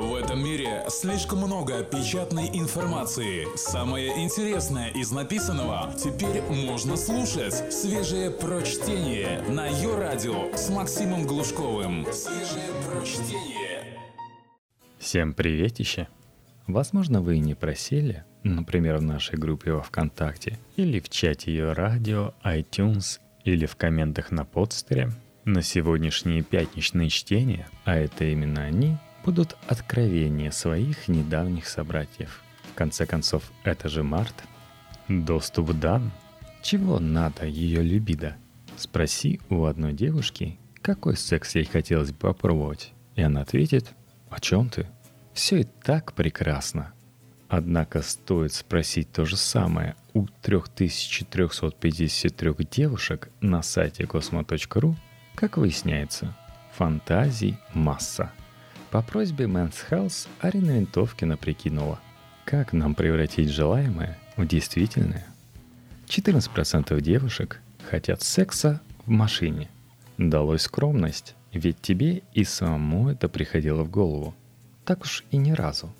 В этом мире слишком много печатной информации. Самое интересное из написанного теперь можно слушать. Свежее прочтение на ее радио с Максимом Глушковым. Свежее прочтение. Всем приветище! Возможно, вы и не просили, например, в нашей группе во ВКонтакте, или в чате ее радио, iTunes, или в комментах на подстере, на сегодняшние пятничные чтения, а это именно они, будут откровения своих недавних собратьев. В конце концов, это же март. Доступ дан. Чего надо ее любида? Спроси у одной девушки, какой секс ей хотелось бы попробовать. И она ответит, о чем ты? Все и так прекрасно. Однако стоит спросить то же самое у 3353 девушек на сайте cosmo.ru, как выясняется, фантазий масса. По просьбе Men's Health Арина Винтовкина прикинула, как нам превратить желаемое в действительное. 14% девушек хотят секса в машине. Далось скромность, ведь тебе и самому это приходило в голову так уж и ни разу.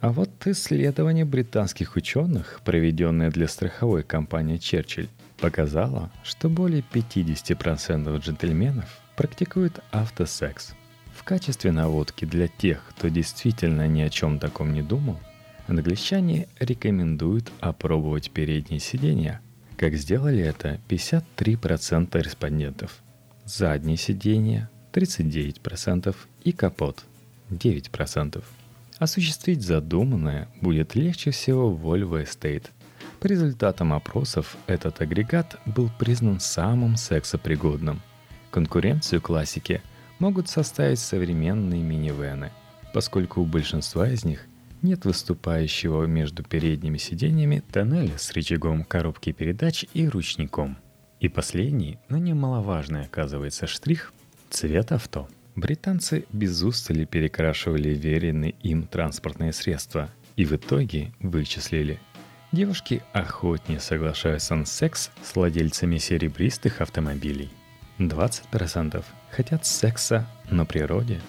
А вот исследование британских ученых, проведенное для страховой компании Черчилль, показало, что более 50% джентльменов практикуют автосекс. Качестве наводки для тех, кто действительно ни о чем таком не думал, англичане рекомендуют опробовать передние сиденья, как сделали это 53% респондентов. Задние сиденья 39% и капот – 9%. Осуществить задуманное будет легче всего в Volvo Estate. По результатам опросов этот агрегат был признан самым сексопригодным. Конкуренцию классики могут составить современные минивены, поскольку у большинства из них нет выступающего между передними сиденьями тоннеля с рычагом коробки передач и ручником. И последний, но немаловажный оказывается штрих – цвет авто – Британцы без устали перекрашивали веренные им транспортные средства и в итоге вычислили. Девушки охотнее соглашаются на секс с владельцами серебристых автомобилей. 20% хотят секса на природе.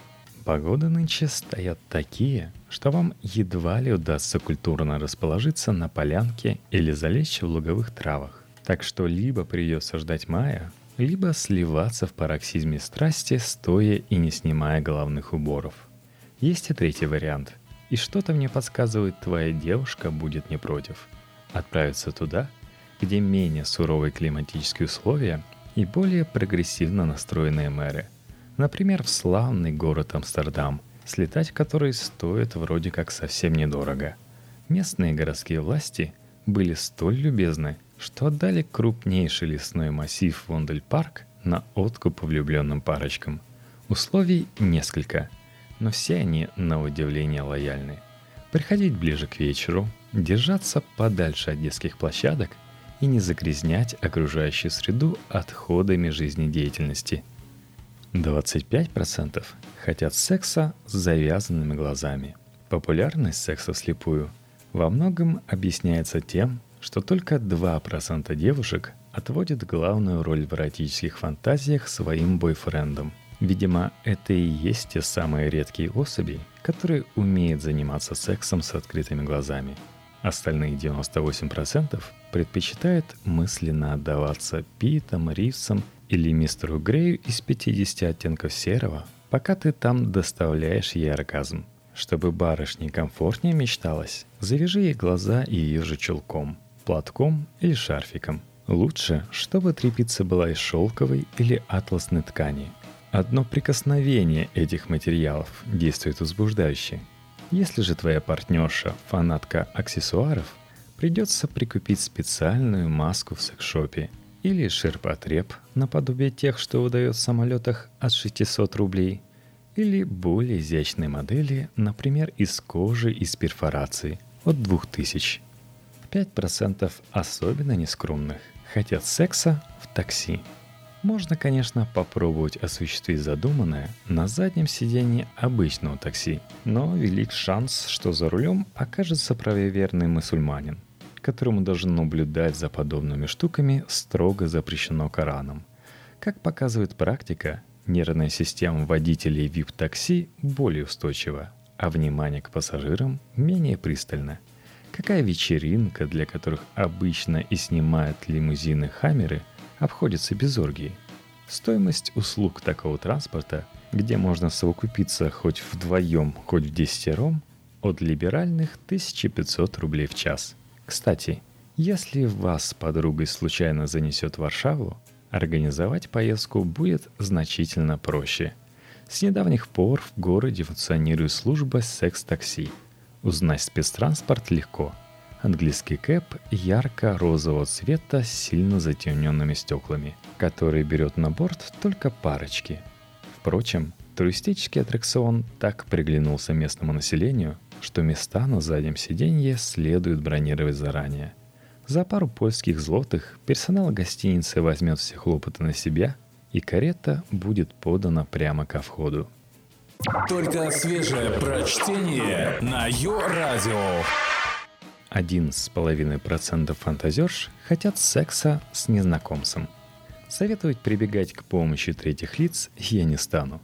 Погоды нынче стоят такие, что вам едва ли удастся культурно расположиться на полянке или залечь в луговых травах. Так что либо придется ждать мая, либо сливаться в пароксизме страсти, стоя и не снимая головных уборов. Есть и третий вариант. И что-то мне подсказывает, твоя девушка будет не против. Отправиться туда, где менее суровые климатические условия и более прогрессивно настроенные мэры. Например, в славный город Амстердам, слетать который стоит вроде как совсем недорого. Местные городские власти были столь любезны – что отдали крупнейший лесной массив Вондель-парк на откуп влюбленным парочкам. Условий несколько, но все они на удивление лояльны. Приходить ближе к вечеру, держаться подальше от детских площадок и не загрязнять окружающую среду отходами жизнедеятельности. 25% хотят секса с завязанными глазами. Популярность секса вслепую во многом объясняется тем, что только 2% девушек отводят главную роль в эротических фантазиях своим бойфрендам. Видимо, это и есть те самые редкие особи, которые умеют заниматься сексом с открытыми глазами. Остальные 98% предпочитают мысленно отдаваться Питам, Ривсам или мистеру Грею из 50 оттенков серого, пока ты там доставляешь ей оргазм. Чтобы барышне комфортнее мечталось, завяжи ей глаза и ее же чулком – платком или шарфиком. Лучше, чтобы тряпица была из шелковой или атласной ткани. Одно прикосновение этих материалов действует возбуждающе. Если же твоя партнерша – фанатка аксессуаров, придется прикупить специальную маску в секшопе или ширпотреб наподобие тех, что выдает в самолетах от 600 рублей, или более изящные модели, например, из кожи из перфорации от 2000 5% особенно нескромных хотят секса в такси. Можно, конечно, попробовать осуществить задуманное на заднем сидении обычного такси, но велик шанс, что за рулем окажется правоверный мусульманин, которому даже наблюдать за подобными штуками строго запрещено Кораном. Как показывает практика, нервная система водителей VIP-такси более устойчива, а внимание к пассажирам менее пристально. Какая вечеринка, для которых обычно и снимают лимузины Хаммеры, обходится без оргии? Стоимость услуг такого транспорта, где можно совокупиться хоть вдвоем, хоть в десятером, от либеральных 1500 рублей в час. Кстати, если вас с подругой случайно занесет в Варшаву, организовать поездку будет значительно проще. С недавних пор в городе функционирует служба секс-такси. Узнать спецтранспорт легко. Английский кэп ярко-розового цвета с сильно затемненными стеклами, который берет на борт только парочки. Впрочем, туристический аттракцион так приглянулся местному населению, что места на заднем сиденье следует бронировать заранее – за пару польских злотых персонал гостиницы возьмет все хлопоты на себя, и карета будет подана прямо ко входу. Только свежее прочтение на Йо-Радио. Один с половиной процентов фантазерш хотят секса с незнакомцем. Советовать прибегать к помощи третьих лиц я не стану.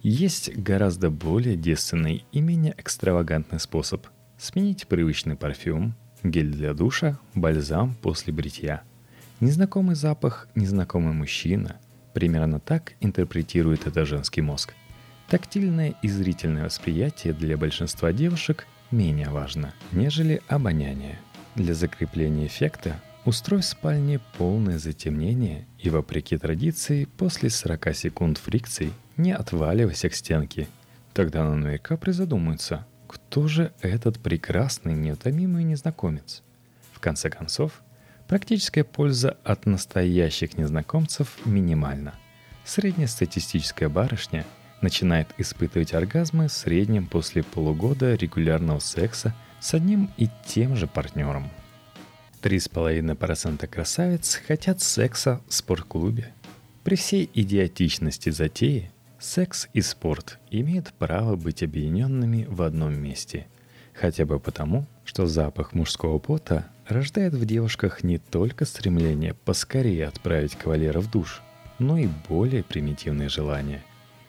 Есть гораздо более действенный и менее экстравагантный способ. Сменить привычный парфюм, гель для душа, бальзам после бритья. Незнакомый запах, незнакомый мужчина. Примерно так интерпретирует это женский мозг. Тактильное и зрительное восприятие для большинства девушек менее важно, нежели обоняние. Для закрепления эффекта устрой в спальне полное затемнение и, вопреки традиции, после 40 секунд фрикций не отваливайся к стенке. Тогда наверняка призадумаются – кто же этот прекрасный, неутомимый незнакомец? В конце концов, практическая польза от настоящих незнакомцев минимальна. Средняя статистическая барышня начинает испытывать оргазмы в среднем после полугода регулярного секса с одним и тем же партнером. 3,5% красавиц хотят секса в спортклубе. При всей идиотичности затеи Секс и спорт имеют право быть объединенными в одном месте. Хотя бы потому, что запах мужского пота рождает в девушках не только стремление поскорее отправить кавалера в душ, но и более примитивные желания.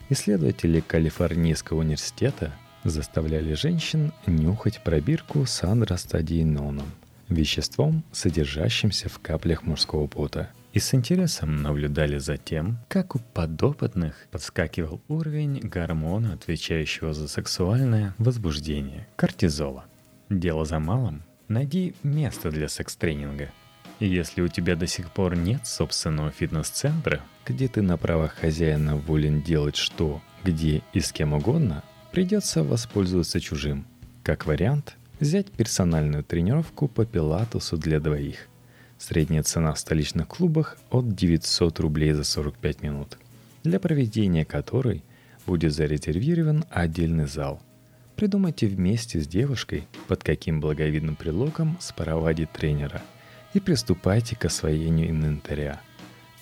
Исследователи Калифорнийского университета заставляли женщин нюхать пробирку с андростадийноном, веществом, содержащимся в каплях мужского пота – и с интересом наблюдали за тем, как у подопытных подскакивал уровень гормона, отвечающего за сексуальное возбуждение – кортизола. Дело за малым – найди место для секс-тренинга. Если у тебя до сих пор нет собственного фитнес-центра, где ты на правах хозяина волен делать что, где и с кем угодно, придется воспользоваться чужим. Как вариант, взять персональную тренировку по пилатусу для двоих – Средняя цена в столичных клубах от 900 рублей за 45 минут, для проведения которой будет зарезервирован отдельный зал. Придумайте вместе с девушкой, под каким благовидным предлогом спровадить тренера, и приступайте к освоению инвентаря.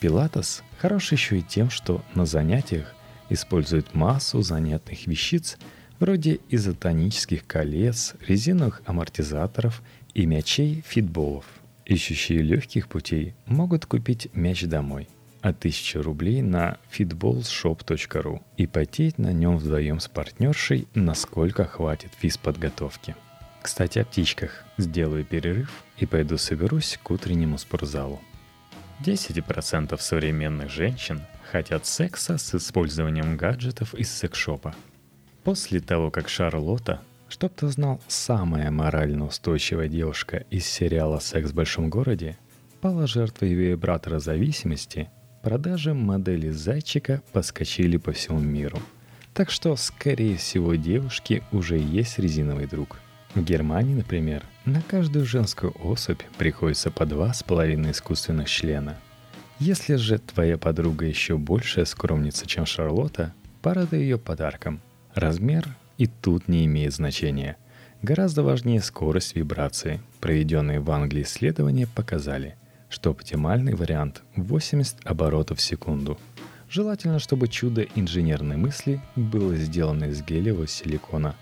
Пилатес хорош еще и тем, что на занятиях использует массу занятных вещиц вроде изотонических колец, резиновых амортизаторов и мячей фитболов – Ищущие легких путей могут купить мяч домой а 1000 рублей на fitballshop.ru и потеть на нем вдвоем с партнершей, насколько хватит физподготовки. Кстати, о птичках. Сделаю перерыв и пойду соберусь к утреннему спортзалу. 10% современных женщин хотят секса с использованием гаджетов из секшопа. После того, как Шарлотта Чтоб ты знал, самая морально устойчивая девушка из сериала «Секс в большом городе» пала жертвой вибратора зависимости, продажи модели зайчика подскочили по всему миру. Так что, скорее всего, девушке уже есть резиновый друг. В Германии, например, на каждую женскую особь приходится по два с половиной искусственных члена. Если же твоя подруга еще большая скромница, чем Шарлотта, порадуй ее подарком. Размер и тут не имеет значения. Гораздо важнее скорость вибрации. Проведенные в Англии исследования показали, что оптимальный вариант 80 оборотов в секунду. Желательно, чтобы чудо инженерной мысли было сделано из гелевого силикона.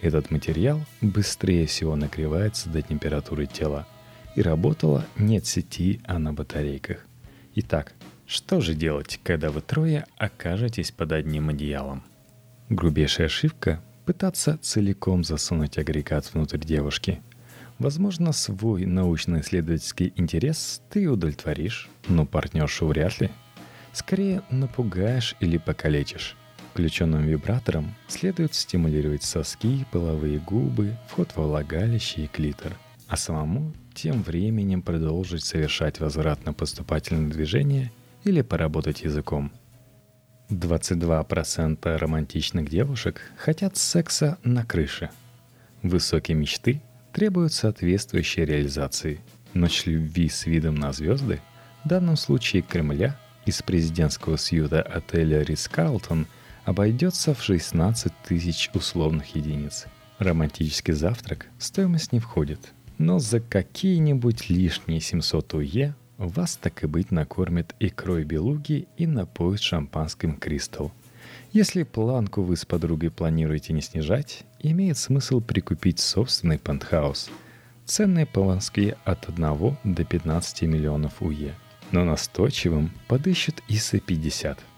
Этот материал быстрее всего нагревается до температуры тела и работала не от сети, а на батарейках. Итак, что же делать, когда вы трое окажетесь под одним одеялом? Грубейшая ошибка пытаться целиком засунуть агрегат внутрь девушки. Возможно, свой научно-исследовательский интерес ты удовлетворишь, но партнершу вряд ли. Скорее напугаешь или покалечишь. Включенным вибратором следует стимулировать соски, половые губы, вход во влагалище и клитор, а самому тем временем продолжить совершать возвратно-поступательные движения или поработать языком. 22% романтичных девушек хотят секса на крыше. Высокие мечты требуют соответствующей реализации. Ночь любви с видом на звезды, в данном случае Кремля, из президентского сьюта отеля Рис Карлтон обойдется в 16 тысяч условных единиц. Романтический завтрак стоимость не входит, но за какие-нибудь лишние 700 УЕ вас так и быть накормят икрой белуги и напоят шампанским «Кристалл». Если планку вы с подругой планируете не снижать, имеет смысл прикупить собственный пентхаус. Цены по Москве от 1 до 15 миллионов УЕ. Но настойчивым подыщут ИСа-50. В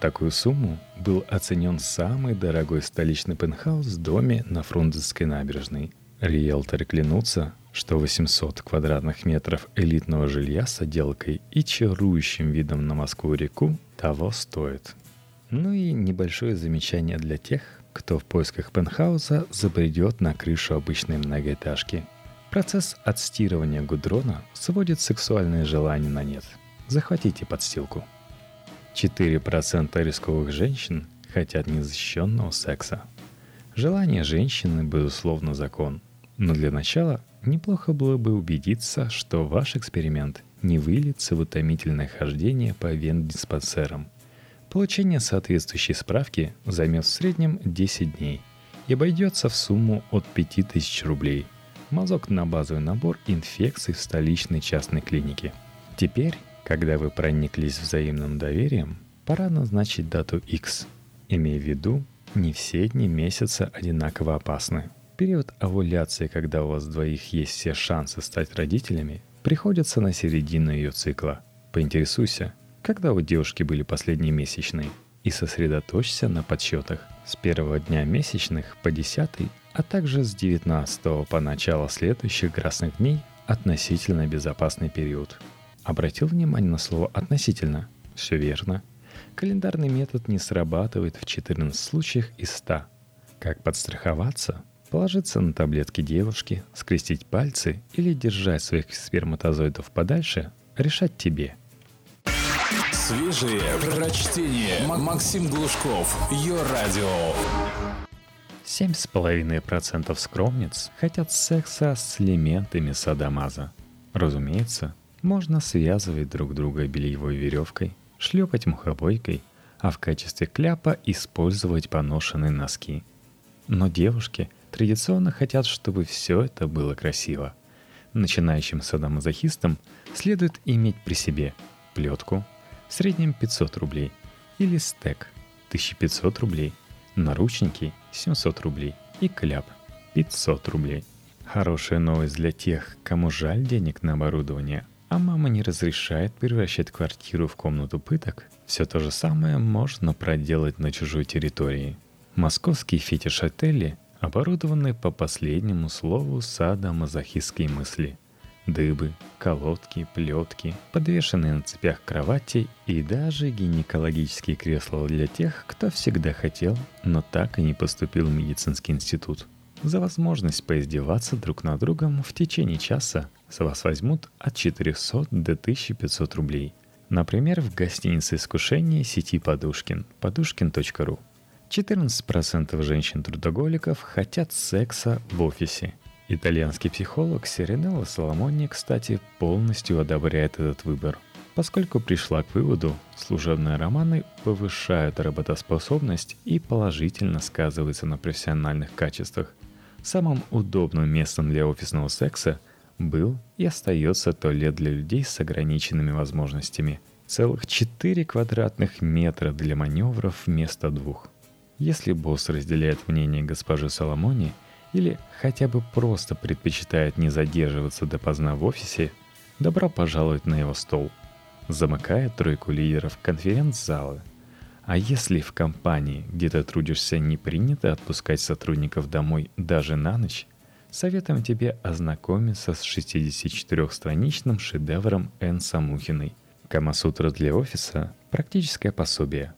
такую сумму был оценен самый дорогой столичный пентхаус в доме на Фрунзенской набережной. Риэлторы клянутся, что 800 квадратных метров элитного жилья с отделкой и чарующим видом на Москву-реку того стоит. Ну и небольшое замечание для тех, кто в поисках пентхауса забредет на крышу обычной многоэтажки. Процесс отстирывания гудрона сводит сексуальные желания на нет. Захватите подстилку. 4% рисковых женщин хотят незащищенного секса. Желание женщины, безусловно, закон. Но для начала неплохо было бы убедиться, что ваш эксперимент не выльется в утомительное хождение по вен-диспансерам – Получение соответствующей справки займет в среднем 10 дней и обойдется в сумму от 5000 рублей. Мазок на базовый набор инфекций в столичной частной клинике. Теперь, когда вы прониклись взаимным доверием, пора назначить дату X. Имея в виду, не все дни месяца одинаково опасны. Период овуляции, когда у вас двоих есть все шансы стать родителями, приходится на середину ее цикла. Поинтересуйся, когда у девушки были последние месячные, и сосредоточься на подсчетах с первого дня месячных по десятый, а также с 19 по начало следующих красных дней относительно безопасный период. Обратил внимание на слово «относительно»? Все верно. Календарный метод не срабатывает в 14 случаях из 100. Как подстраховаться? Положиться на таблетки девушки, скрестить пальцы или держать своих сперматозоидов подальше – решать тебе – Свежие прочтение. Максим Глушков. Ее радио. 7,5% скромниц хотят секса с элементами садомаза. Разумеется, можно связывать друг друга бельевой веревкой, шлепать мухобойкой, а в качестве кляпа использовать поношенные носки. Но девушки традиционно хотят, чтобы все это было красиво. Начинающим садомазохистам следует иметь при себе плетку, в среднем 500 рублей. Или стек 1500 рублей. Наручники 700 рублей. И кляп 500 рублей. Хорошая новость для тех, кому жаль денег на оборудование, а мама не разрешает превращать квартиру в комнату пыток, все то же самое можно проделать на чужой территории. Московские фетиш-отели оборудованы по последнему слову сада мазохистские мысли – дыбы, колодки, плетки, подвешенные на цепях кровати и даже гинекологические кресла для тех, кто всегда хотел, но так и не поступил в медицинский институт. За возможность поиздеваться друг над другом в течение часа с вас возьмут от 400 до 1500 рублей. Например, в гостинице «Искушение» сети «Подушкин» подушкин.ру. 14% женщин-трудоголиков хотят секса в офисе – Итальянский психолог Сиренелла Соломони, кстати, полностью одобряет этот выбор, поскольку пришла к выводу, служебные романы повышают работоспособность и положительно сказываются на профессиональных качествах. Самым удобным местом для офисного секса был и остается туалет для людей с ограниченными возможностями. Целых 4 квадратных метра для маневров вместо двух. Если босс разделяет мнение госпожи Соломони – или хотя бы просто предпочитает не задерживаться допоздна в офисе, добро пожаловать на его стол. Замыкает тройку лидеров конференц-зала. А если в компании, где ты трудишься, не принято отпускать сотрудников домой даже на ночь, советуем тебе ознакомиться с 64-страничным шедевром Н. Самухиной «Камасутра для офиса. Практическое пособие».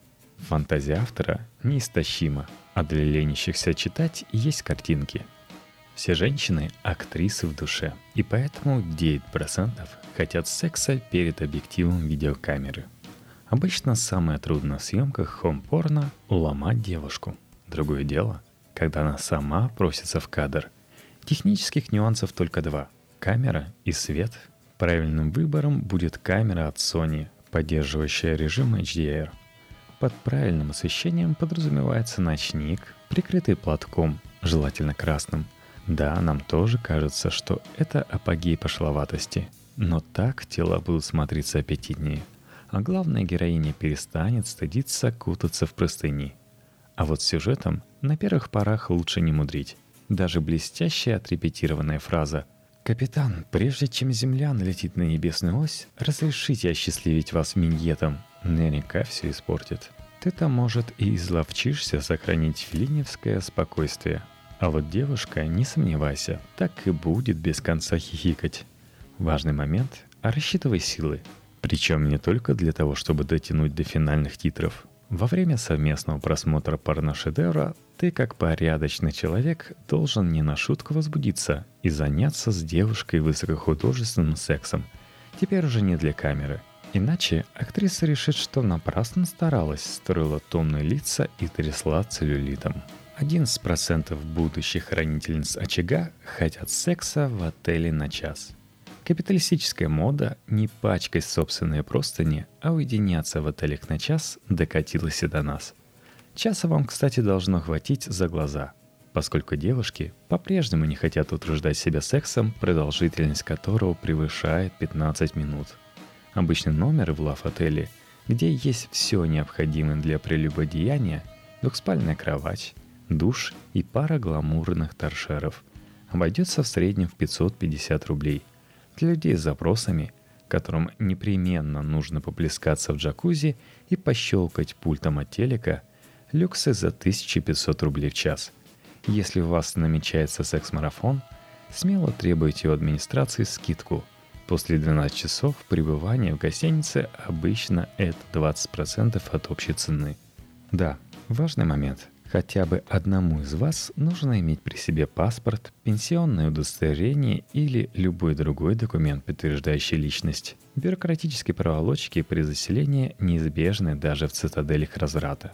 Фантазия автора неистощима, а для ленящихся читать есть картинки. Все женщины – актрисы в душе, и поэтому 9% хотят секса перед объективом видеокамеры – Обычно самое трудное в съемках хом-порно – уломать девушку. Другое дело, когда она сама просится в кадр. Технических нюансов только два – камера и свет. Правильным выбором будет камера от Sony, поддерживающая режим HDR. Под правильным освещением подразумевается ночник, прикрытый платком, желательно красным. Да, нам тоже кажется, что это апогей пошловатости, но так тела будут смотреться аппетитнее – а главная героиня перестанет стыдиться кутаться в простыни. А вот с сюжетом на первых порах лучше не мудрить. Даже блестящая отрепетированная фраза «Капитан, прежде чем Земля налетит на небесную ось, разрешите осчастливить вас миньетом», наверняка все испортит. Ты-то, может, и изловчишься сохранить филиневское спокойствие. А вот девушка, не сомневайся, так и будет без конца хихикать. Важный момент – рассчитывай силы – причем не только для того, чтобы дотянуть до финальных титров. Во время совместного просмотра порношедевра ты, как порядочный человек, должен не на шутку возбудиться и заняться с девушкой высокохудожественным сексом. Теперь уже не для камеры. Иначе актриса решит, что напрасно старалась, строила томные лица и трясла целлюлитом. 11% будущих хранительниц очага хотят секса в отеле на час – Капиталистическая мода не пачкать собственные простыни, а уединяться в отелях на час докатилась и до нас. Часа вам, кстати, должно хватить за глаза, поскольку девушки по-прежнему не хотят утруждать себя сексом, продолжительность которого превышает 15 минут. Обычный номер в лав-отеле, где есть все необходимое для прелюбодеяния, двухспальная кровать, душ и пара гламурных торшеров, обойдется в среднем в 550 рублей – для людей с запросами, которым непременно нужно поплескаться в джакузи и пощелкать пультом от телека, люксы за 1500 рублей в час. Если у вас намечается секс-марафон, смело требуйте у администрации скидку. После 12 часов пребывания в гостинице обычно это 20% от общей цены. Да, важный момент – Хотя бы одному из вас нужно иметь при себе паспорт, пенсионное удостоверение или любой другой документ, подтверждающий личность. Бюрократические проволочки при заселении неизбежны даже в цитаделях разврата.